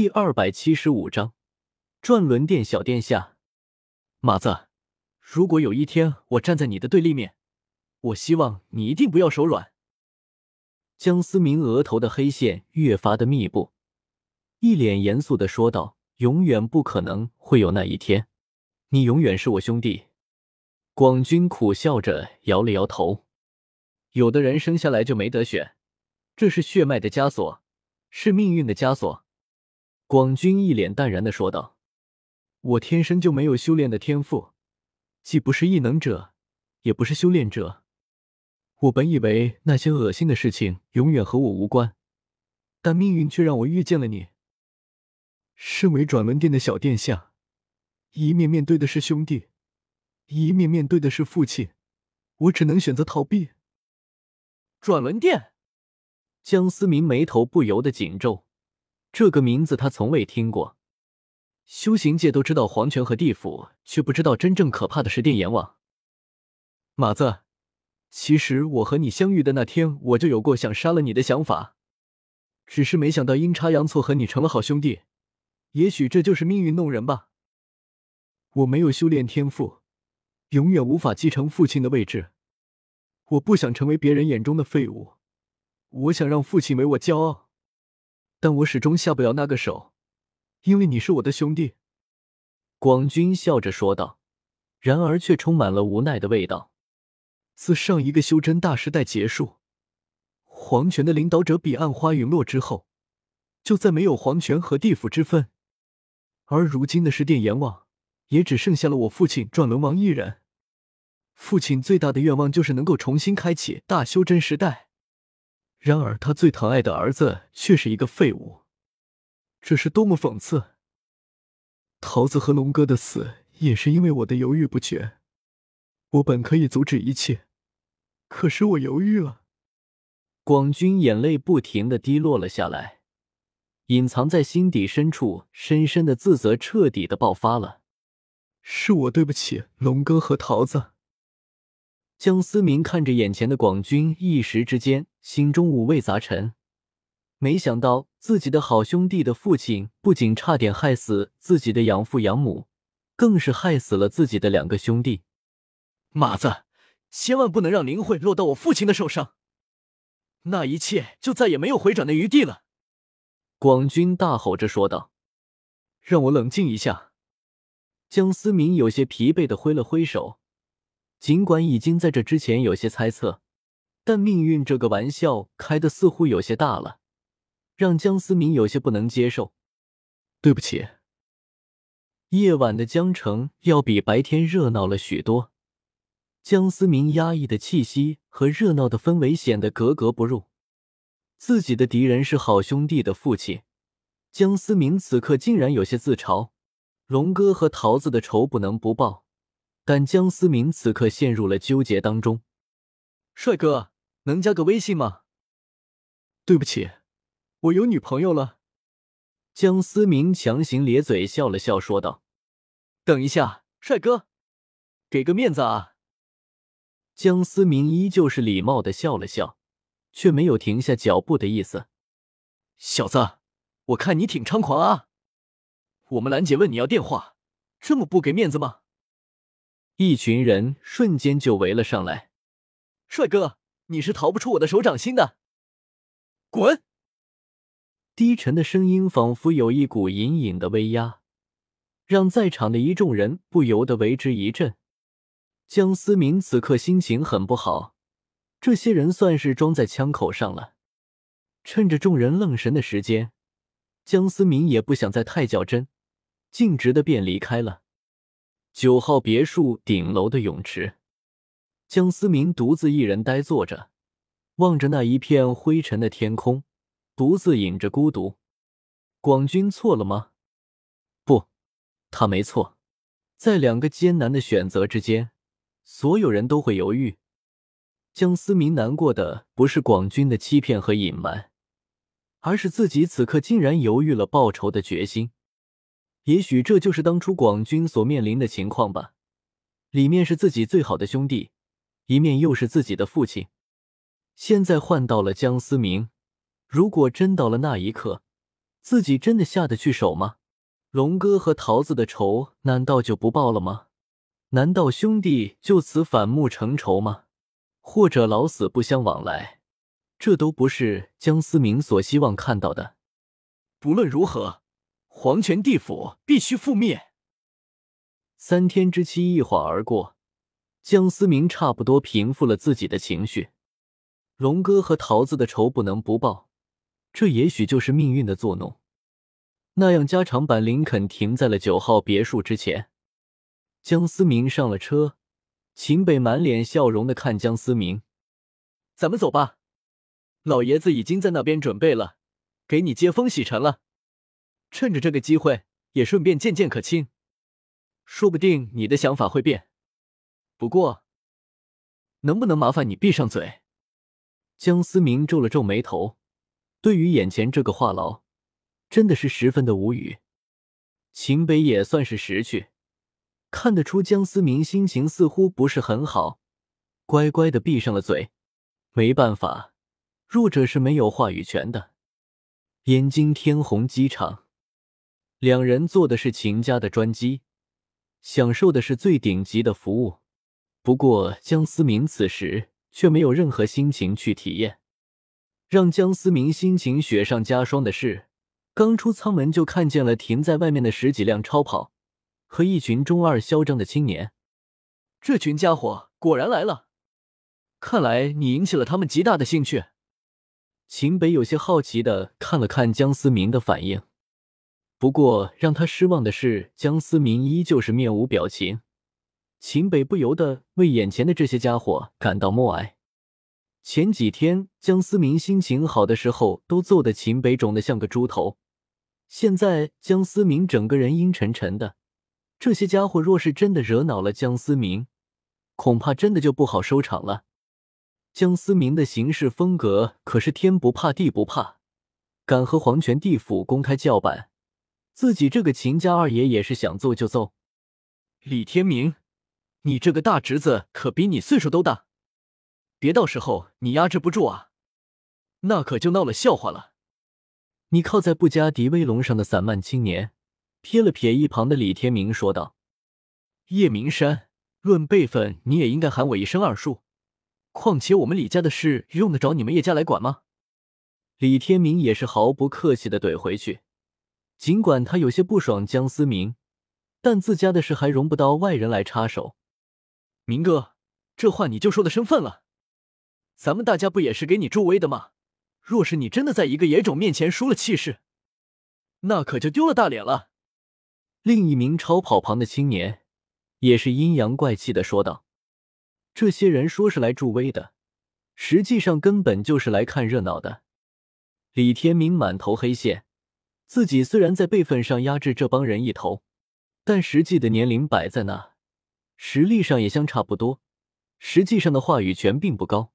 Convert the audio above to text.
第二百七十五章，转轮殿小殿下，马子，如果有一天我站在你的对立面，我希望你一定不要手软。江思明额头的黑线越发的密布，一脸严肃的说道：“永远不可能会有那一天，你永远是我兄弟。”广军苦笑着摇了摇头。有的人生下来就没得选，这是血脉的枷锁，是命运的枷锁。广军一脸淡然的说道：“我天生就没有修炼的天赋，既不是异能者，也不是修炼者。我本以为那些恶心的事情永远和我无关，但命运却让我遇见了你。身为转轮殿的小殿下，一面面对的是兄弟，一面面对的是父亲，我只能选择逃避。”转轮殿，江思明眉头不由得紧皱。这个名字他从未听过。修行界都知道黄泉和地府，却不知道真正可怕的是电阎王。马子，其实我和你相遇的那天，我就有过想杀了你的想法，只是没想到阴差阳错和你成了好兄弟。也许这就是命运弄人吧。我没有修炼天赋，永远无法继承父亲的位置。我不想成为别人眼中的废物，我想让父亲为我骄傲，但我始终下不了那个手，因为你是我的兄弟。”广军笑着说道，然而却充满了无奈的味道。自上一个修真大时代结束，黄泉的领导者彼岸花陨落之后，就再没有黄泉和地府之分，而如今的十殿阎王，也只剩下了我父亲转轮王一人。父亲最大的愿望就是能够重新开启大修真时代，然而他最疼爱的儿子却是一个废物，这是多么讽刺！桃子和龙哥的死也是因为我的犹豫不决，我本可以阻止一切，可是我犹豫了。广军眼泪不停的滴落了下来，隐藏在心底深处深深的自责彻底的爆发了，是我对不起龙哥和桃子。江思明看着眼前的广军，一时之间心中五味杂陈。没想到自己的好兄弟的父亲不仅差点害死自己的养父养母，更是害死了自己的两个兄弟。马子，千万不能让灵慧落到我父亲的手上，那一切就再也没有回转的余地了。广军大吼着说道：“让我冷静一下。”江思明有些疲惫的挥了挥手。尽管已经在这之前有些猜测，但命运这个玩笑开的似乎有些大了，让江思明有些不能接受。对不起。夜晚的江城要比白天热闹了许多，江思明压抑的气息和热闹的氛围显得格格不入。自己的敌人是好兄弟的父亲，江思明此刻竟然有些自嘲。龙哥和桃子的仇不能不报。但江思明此刻陷入了纠结当中。帅哥，能加个微信吗？对不起，我有女朋友了。江思明强行咧嘴笑了笑，说道：“等一下，帅哥，给个面子啊！”江思明依旧是礼貌的笑了笑，却没有停下脚步的意思。小子，我看你挺猖狂啊！我们兰姐问你要电话，这么不给面子吗？一群人瞬间就围了上来，帅哥，你是逃不出我的手掌心的！滚！低沉的声音仿佛有一股隐隐的威压，让在场的一众人不由得为之一震。江思明此刻心情很不好，这些人算是装在枪口上了。趁着众人愣神的时间，江思明也不想再太较真，径直的便离开了。九号别墅顶楼的泳池，江思明独自一人呆坐着，望着那一片灰尘的天空，独自饮着孤独。广军错了吗？不，他没错。在两个艰难的选择之间，所有人都会犹豫。江思明难过的不是广军的欺骗和隐瞒，而是自己此刻竟然犹豫了报仇的决心。也许这就是当初广军所面临的情况吧。里面是自己最好的兄弟，一面又是自己的父亲。现在换到了江思明，如果真到了那一刻，自己真的下得去手吗？龙哥和桃子的仇难道就不报了吗？难道兄弟就此反目成仇吗？或者老死不相往来？这都不是江思明所希望看到的。不论如何，黄泉地府必须覆灭。三天之期一晃而过，江思明差不多平复了自己的情绪。龙哥和桃子的仇不能不报，这也许就是命运的作弄。那样，加长版林肯停在了九号别墅之前。江思明上了车，秦北满脸笑容的看江思明：“咱们走吧。”老爷子已经在那边准备了，给你接风洗尘了。趁着这个机会，也顺便见见可卿，说不定你的想法会变。不过，能不能麻烦你闭上嘴？江思明皱了皱眉头，对于眼前这个话痨，真的是十分的无语。秦北也算是识趣，看得出江思明心情似乎不是很好，乖乖的闭上了嘴。没办法。弱者是没有话语权的。燕京天虹机场，两人坐的是秦家的专机，享受的是最顶级的服务。不过江思明此时却没有任何心情去体验。让江思明心情雪上加霜的是，刚出舱门就看见了停在外面的十几辆超跑和一群中二嚣张的青年。这群家伙果然来了，看来你引起了他们极大的兴趣。秦北有些好奇的看了看江思明的反应，不过让他失望的是，江思明依旧是面无表情。秦北不由得为眼前的这些家伙感到默哀。前几天江思明心情好的时候，都揍得秦北肿得像个猪头，现在江思明整个人阴沉沉的，这些家伙若是真的惹恼了江思明，恐怕真的就不好收场了。江思明的行事风格可是天不怕地不怕，敢和黄泉地府公开叫板，自己这个秦家二爷也是想揍就揍。李天明，你这个大侄子可比你岁数都大，别到时候你压制不住啊，那可就闹了笑话了。你靠在布加迪威龙上的散漫青年瞥了瞥一旁的李天明，说道：“叶明山，论辈分，你也应该喊我一声二叔。”况且我们李家的事用得着你们叶家来管吗？李天明也是毫不客气的怼回去。尽管他有些不爽江思明，但自家的事还容不到外人来插手。明哥，这话你就说的生分了。咱们大家不也是给你助威的吗？若是你真的在一个野种面前输了气势，那可就丢了大脸了。另一名超跑旁的青年也是阴阳怪气的说道。这些人说是来助威的，实际上根本就是来看热闹的。李天明满头黑线，自己虽然在辈分上压制这帮人一头，但实际的年龄摆在那，实力上也相差不多，实际上的话语权并不高。